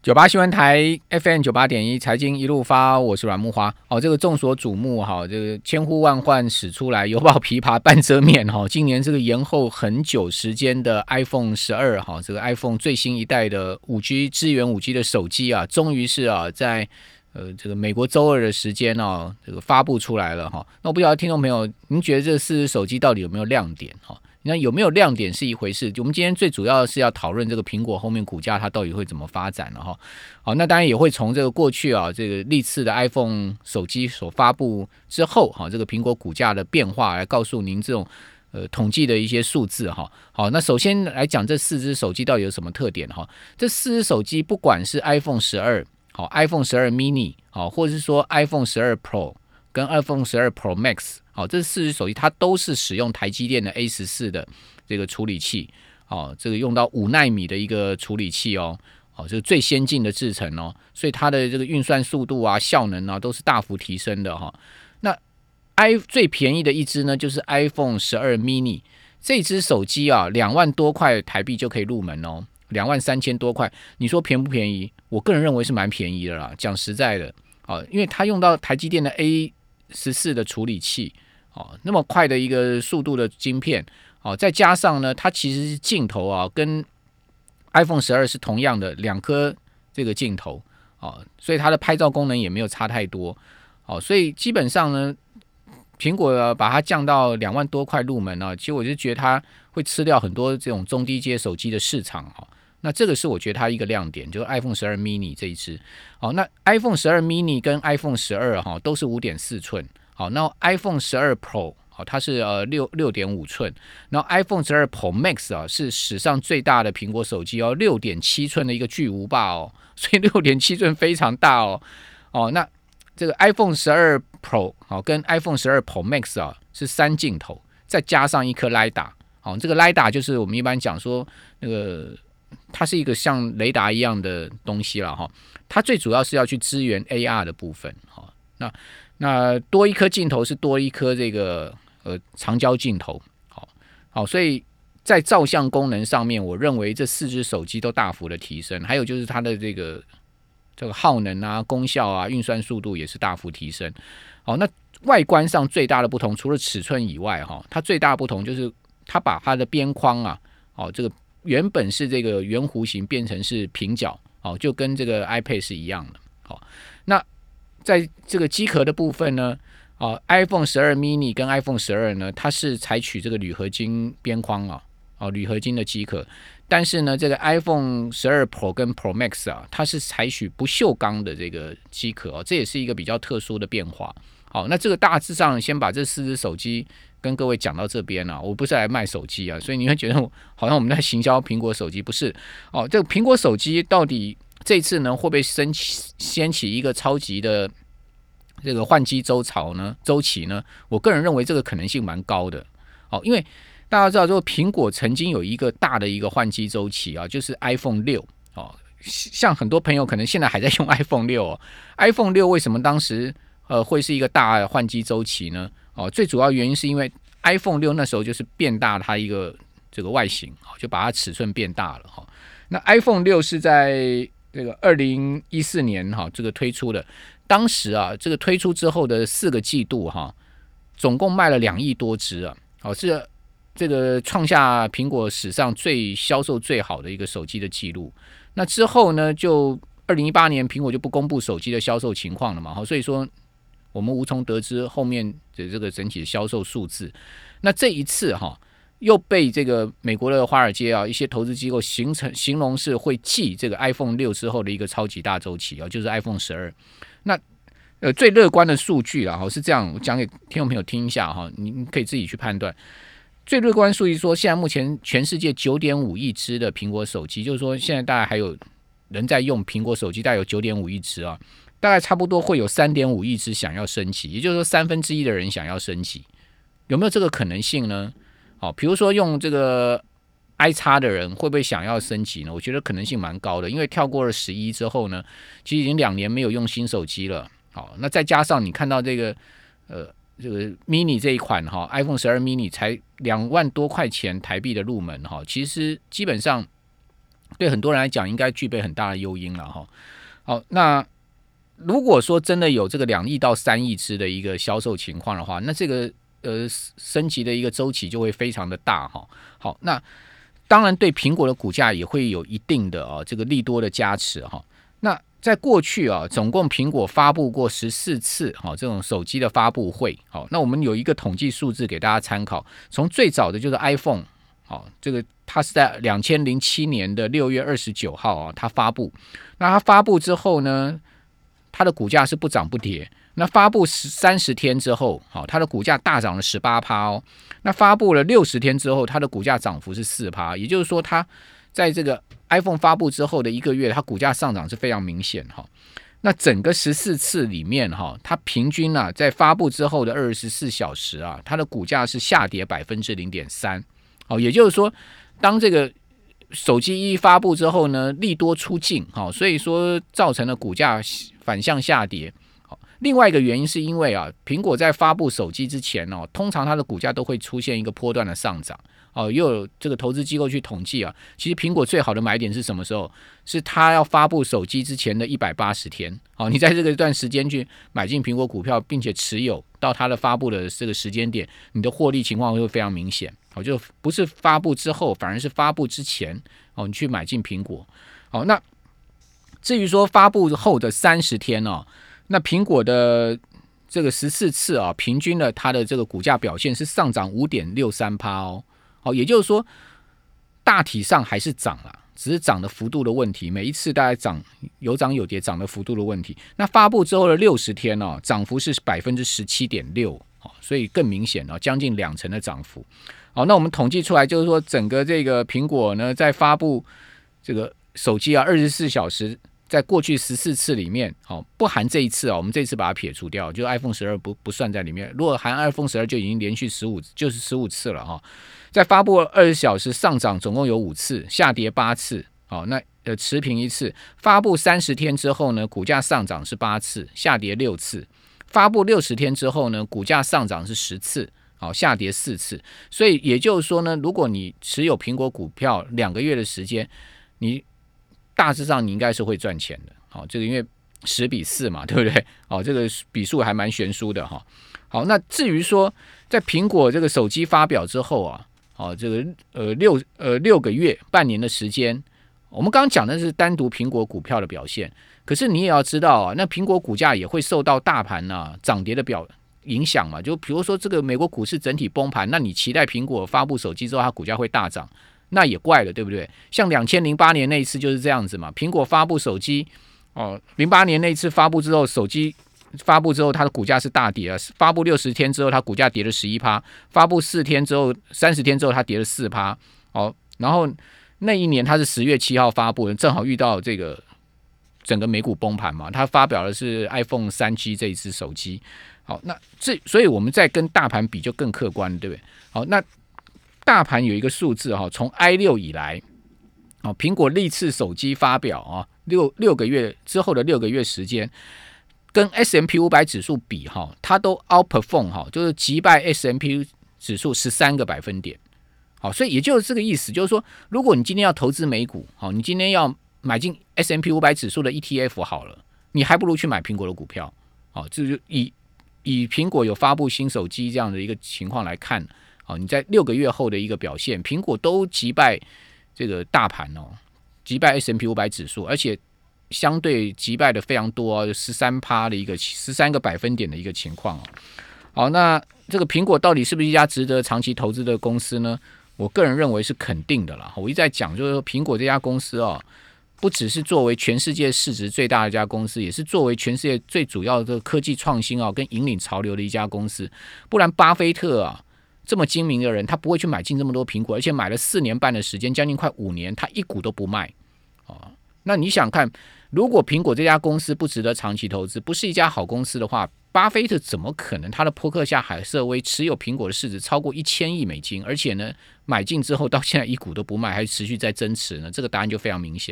九八新闻台 FM 九八点一财经一路发，我是阮木花。哦，这个众所瞩目哈，这个千呼万唤始出来，犹抱琵琶半遮面哈。今年这个延后很久时间的 iPhone 十二哈，这个 iPhone 最新一代的五 G 支援五 G 的手机啊，终于是啊在呃这个美国周二的时间哦，这个发布出来了哈。那我不晓得听众朋友，您觉得这四只手机到底有没有亮点哈？那有没有亮点是一回事，我们今天最主要是要讨论这个苹果后面股价它到底会怎么发展了哈。好，那当然也会从这个过去啊，这个历次的 iPhone 手机所发布之后哈，这个苹果股价的变化来告诉您这种呃统计的一些数字哈。好，那首先来讲这四只手机到底有什么特点哈？这四只手机不管是 iPhone 十二好，iPhone 十二 mini 好，或者是说 iPhone 十二 Pro 跟 iPhone 十二 Pro Max。好，这四只手机它都是使用台积电的 A 十四的这个处理器，哦，这个用到五纳米的一个处理器哦，哦，这个最先进的制程哦，所以它的这个运算速度啊、效能啊都是大幅提升的哈。那 i 最便宜的一支呢，就是 iPhone 十二 mini 这支手机啊，两万多块台币就可以入门哦，两万三千多块，你说便不便宜？我个人认为是蛮便宜的啦。讲实在的，哦，因为它用到台积电的 A 十四的处理器。哦，那么快的一个速度的晶片，哦，再加上呢，它其实是镜头啊，跟 iPhone 十二是同样的两颗这个镜头，哦，所以它的拍照功能也没有差太多，哦，所以基本上呢，苹果把它降到两万多块入门呢，其实我就觉得它会吃掉很多这种中低阶手机的市场，哈，那这个是我觉得它一个亮点，就是 iPhone 十二 mini 这一支，哦，那 iPhone 十二 mini 跟 iPhone 十二哈都是五点四寸。好，那 iPhone 十二 Pro 好，它是呃六六点五寸，然后 iPhone 十二 Pro Max 啊是史上最大的苹果手机哦，六点七寸的一个巨无霸哦，所以六点七寸非常大哦。哦，那这个 iPhone 十二 Pro 好跟 iPhone 十二 Pro Max 啊是三镜头，再加上一颗雷达，好，这个雷达就是我们一般讲说那个它是一个像雷达一样的东西了哈，它最主要是要去支援 AR 的部分，哈，那。那多一颗镜头是多一颗这个呃长焦镜头，好好，所以在照相功能上面，我认为这四只手机都大幅的提升。还有就是它的这个这个耗能啊、功效啊、运算速度也是大幅提升。好，那外观上最大的不同，除了尺寸以外，哈，它最大的不同就是它把它的边框啊，哦，这个原本是这个圆弧形变成是平角，哦，就跟这个 iPad 是一样的。好，那。在这个机壳的部分呢，啊，iPhone 十二 mini 跟 iPhone 十二呢，它是采取这个铝合金边框啊，哦，铝合金的机壳。但是呢，这个 iPhone 十二 Pro 跟 Pro Max 啊，它是采取不锈钢的这个机壳哦，这也是一个比较特殊的变化。好，那这个大致上先把这四只手机跟各位讲到这边了。我不是来卖手机啊，所以你会觉得好像我们在行销苹果手机，不是？哦，这个苹果手机到底？这次呢，会不会升起掀起一个超级的这个换机周潮呢？周期呢？我个人认为这个可能性蛮高的。哦，因为大家知道，就苹果曾经有一个大的一个换机周期啊，就是 iPhone 六哦。像很多朋友可能现在还在用 iPhone 六哦。iPhone 六为什么当时呃会是一个大换机周期呢？哦，最主要原因是因为 iPhone 六那时候就是变大它一个这个外形，就把它尺寸变大了哈。那 iPhone 六是在这个二零一四年哈，这个推出的，当时啊，这个推出之后的四个季度哈，总共卖了两亿多只啊，哦，是这个创下苹果史上最销售最好的一个手机的记录。那之后呢，就二零一八年苹果就不公布手机的销售情况了嘛，好，所以说我们无从得知后面的这个整体的销售数字。那这一次哈。又被这个美国的华尔街啊一些投资机构形成形容是会继这个 iPhone 六之后的一个超级大周期啊，就是 iPhone 十二。那呃最乐观的数据啊，哈是这样，我讲给听众朋友听一下哈，你你可以自己去判断。最乐观数据说，现在目前全世界九点五亿只的苹果手机，就是说现在大概还有人在用苹果手机，大概有九点五亿只啊，大概差不多会有三点五亿只想要升级，也就是说三分之一的人想要升级，有没有这个可能性呢？好，比如说用这个 i 叉的人会不会想要升级呢？我觉得可能性蛮高的，因为跳过了十一之后呢，其实已经两年没有用新手机了。好，那再加上你看到这个呃这个 mini 这一款哈，iPhone 十二 mini 才两万多块钱台币的入门哈，其实基本上对很多人来讲应该具备很大的诱因了哈。好，那如果说真的有这个两亿到三亿只的一个销售情况的话，那这个呃升级的一个周期就会非常的大哈。好，那当然对苹果的股价也会有一定的啊这个利多的加持哈。那在过去啊，总共苹果发布过十四次哈这种手机的发布会。好，那我们有一个统计数字给大家参考，从最早的就是 iPhone，好，这个它是在两千零七年的六月二十九号啊，它发布。那它发布之后呢，它的股价是不涨不跌。那发布十三十天之后，好，它的股价大涨了十八趴哦。那发布了六十天之后，它的股价涨幅是四趴，也就是说它。在这个 iPhone 发布之后的一个月，它股价上涨是非常明显哈。那整个十四次里面哈，它平均啊，在发布之后的二十四小时啊，它的股价是下跌百分之零点三。哦，也就是说，当这个手机一发布之后呢，利多出尽哈，所以说造成了股价反向下跌。好，另外一个原因是因为啊，苹果在发布手机之前哦，通常它的股价都会出现一个波段的上涨。哦，又有这个投资机构去统计啊，其实苹果最好的买点是什么时候？是它要发布手机之前的一百八十天。哦，你在这个一段时间去买进苹果股票，并且持有到它的发布的这个时间点，你的获利情况会非常明显。哦，就不是发布之后，反而是发布之前哦，你去买进苹果。好，那至于说发布后的三十天哦，那苹果的这个十四次啊，平均的它的这个股价表现是上涨五点六三趴哦。好，也就是说，大体上还是涨了，只是涨的幅度的问题。每一次大概涨有涨有跌，涨的幅度的问题。那发布之后的六十天呢，涨幅是百分之十七点六，哦，所以更明显了，将近两成的涨幅。好，那我们统计出来就是说，整个这个苹果呢，在发布这个手机啊，二十四小时。在过去十四次里面，好不含这一次啊，我们这次把它撇除掉，就 iPhone 十二不不算在里面。如果含 iPhone 十二，就已经连续十五，就是十五次了哈。在发布二十小时上涨总共有五次，下跌八次，好那呃持平一次。发布三十天之后呢，股价上涨是八次，下跌六次。发布六十天之后呢，股价上涨是十次，好下跌四次。所以也就是说呢，如果你持有苹果股票两个月的时间，你。大致上你应该是会赚钱的，好，这个因为十比四嘛，对不对？哦，这个比数还蛮悬殊的哈。好，那至于说在苹果这个手机发表之后啊，哦，这个呃六呃六个月、半年的时间，我们刚刚讲的是单独苹果股票的表现，可是你也要知道啊，那苹果股价也会受到大盘呐涨跌的表影响嘛。就比如说这个美国股市整体崩盘，那你期待苹果发布手机之后它股价会大涨？那也怪了，对不对？像两千零八年那一次就是这样子嘛。苹果发布手机，哦，零八年那一次发布之后，手机发布之后，它的股价是大跌啊。发布六十天之后，它股价跌了十一趴；发布四天之后，三十天之后，它跌了四趴。哦，然后那一年它是十月七号发布的，正好遇到这个整个美股崩盘嘛。它发表的是 iPhone 三 G 这一支手机。好，那这所以我们再跟大盘比就更客观，对不对？好，那。大盘有一个数字哈，从 i 六以来，哦，苹果历次手机发表啊，六六个月之后的六个月时间，跟 S M P 五百指数比哈，它都 outperform 哈，就是击败 S M P 指数十三个百分点。好，所以也就是这个意思，就是说，如果你今天要投资美股，好，你今天要买进 S M P 五百指数的 E T F 好了，你还不如去买苹果的股票。好，这就以以苹果有发布新手机这样的一个情况来看。哦，你在六个月后的一个表现，苹果都击败这个大盘哦，击败 S M P 五百指数，而且相对击败的非常多，哦十三趴的一个十三个百分点的一个情况哦。好，那这个苹果到底是不是一家值得长期投资的公司呢？我个人认为是肯定的了。我一再讲，就是说苹果这家公司哦，不只是作为全世界市值最大的一家公司，也是作为全世界最主要的科技创新啊，跟引领潮流的一家公司。不然，巴菲特啊。这么精明的人，他不会去买进这么多苹果，而且买了四年半的时间，将近快五年，他一股都不卖啊。那你想看，如果苹果这家公司不值得长期投资，不是一家好公司的话，巴菲特怎么可能他的扑克下海瑟威持有苹果的市值超过一千亿美金，而且呢，买进之后到现在一股都不卖，还持续在增持呢？这个答案就非常明显。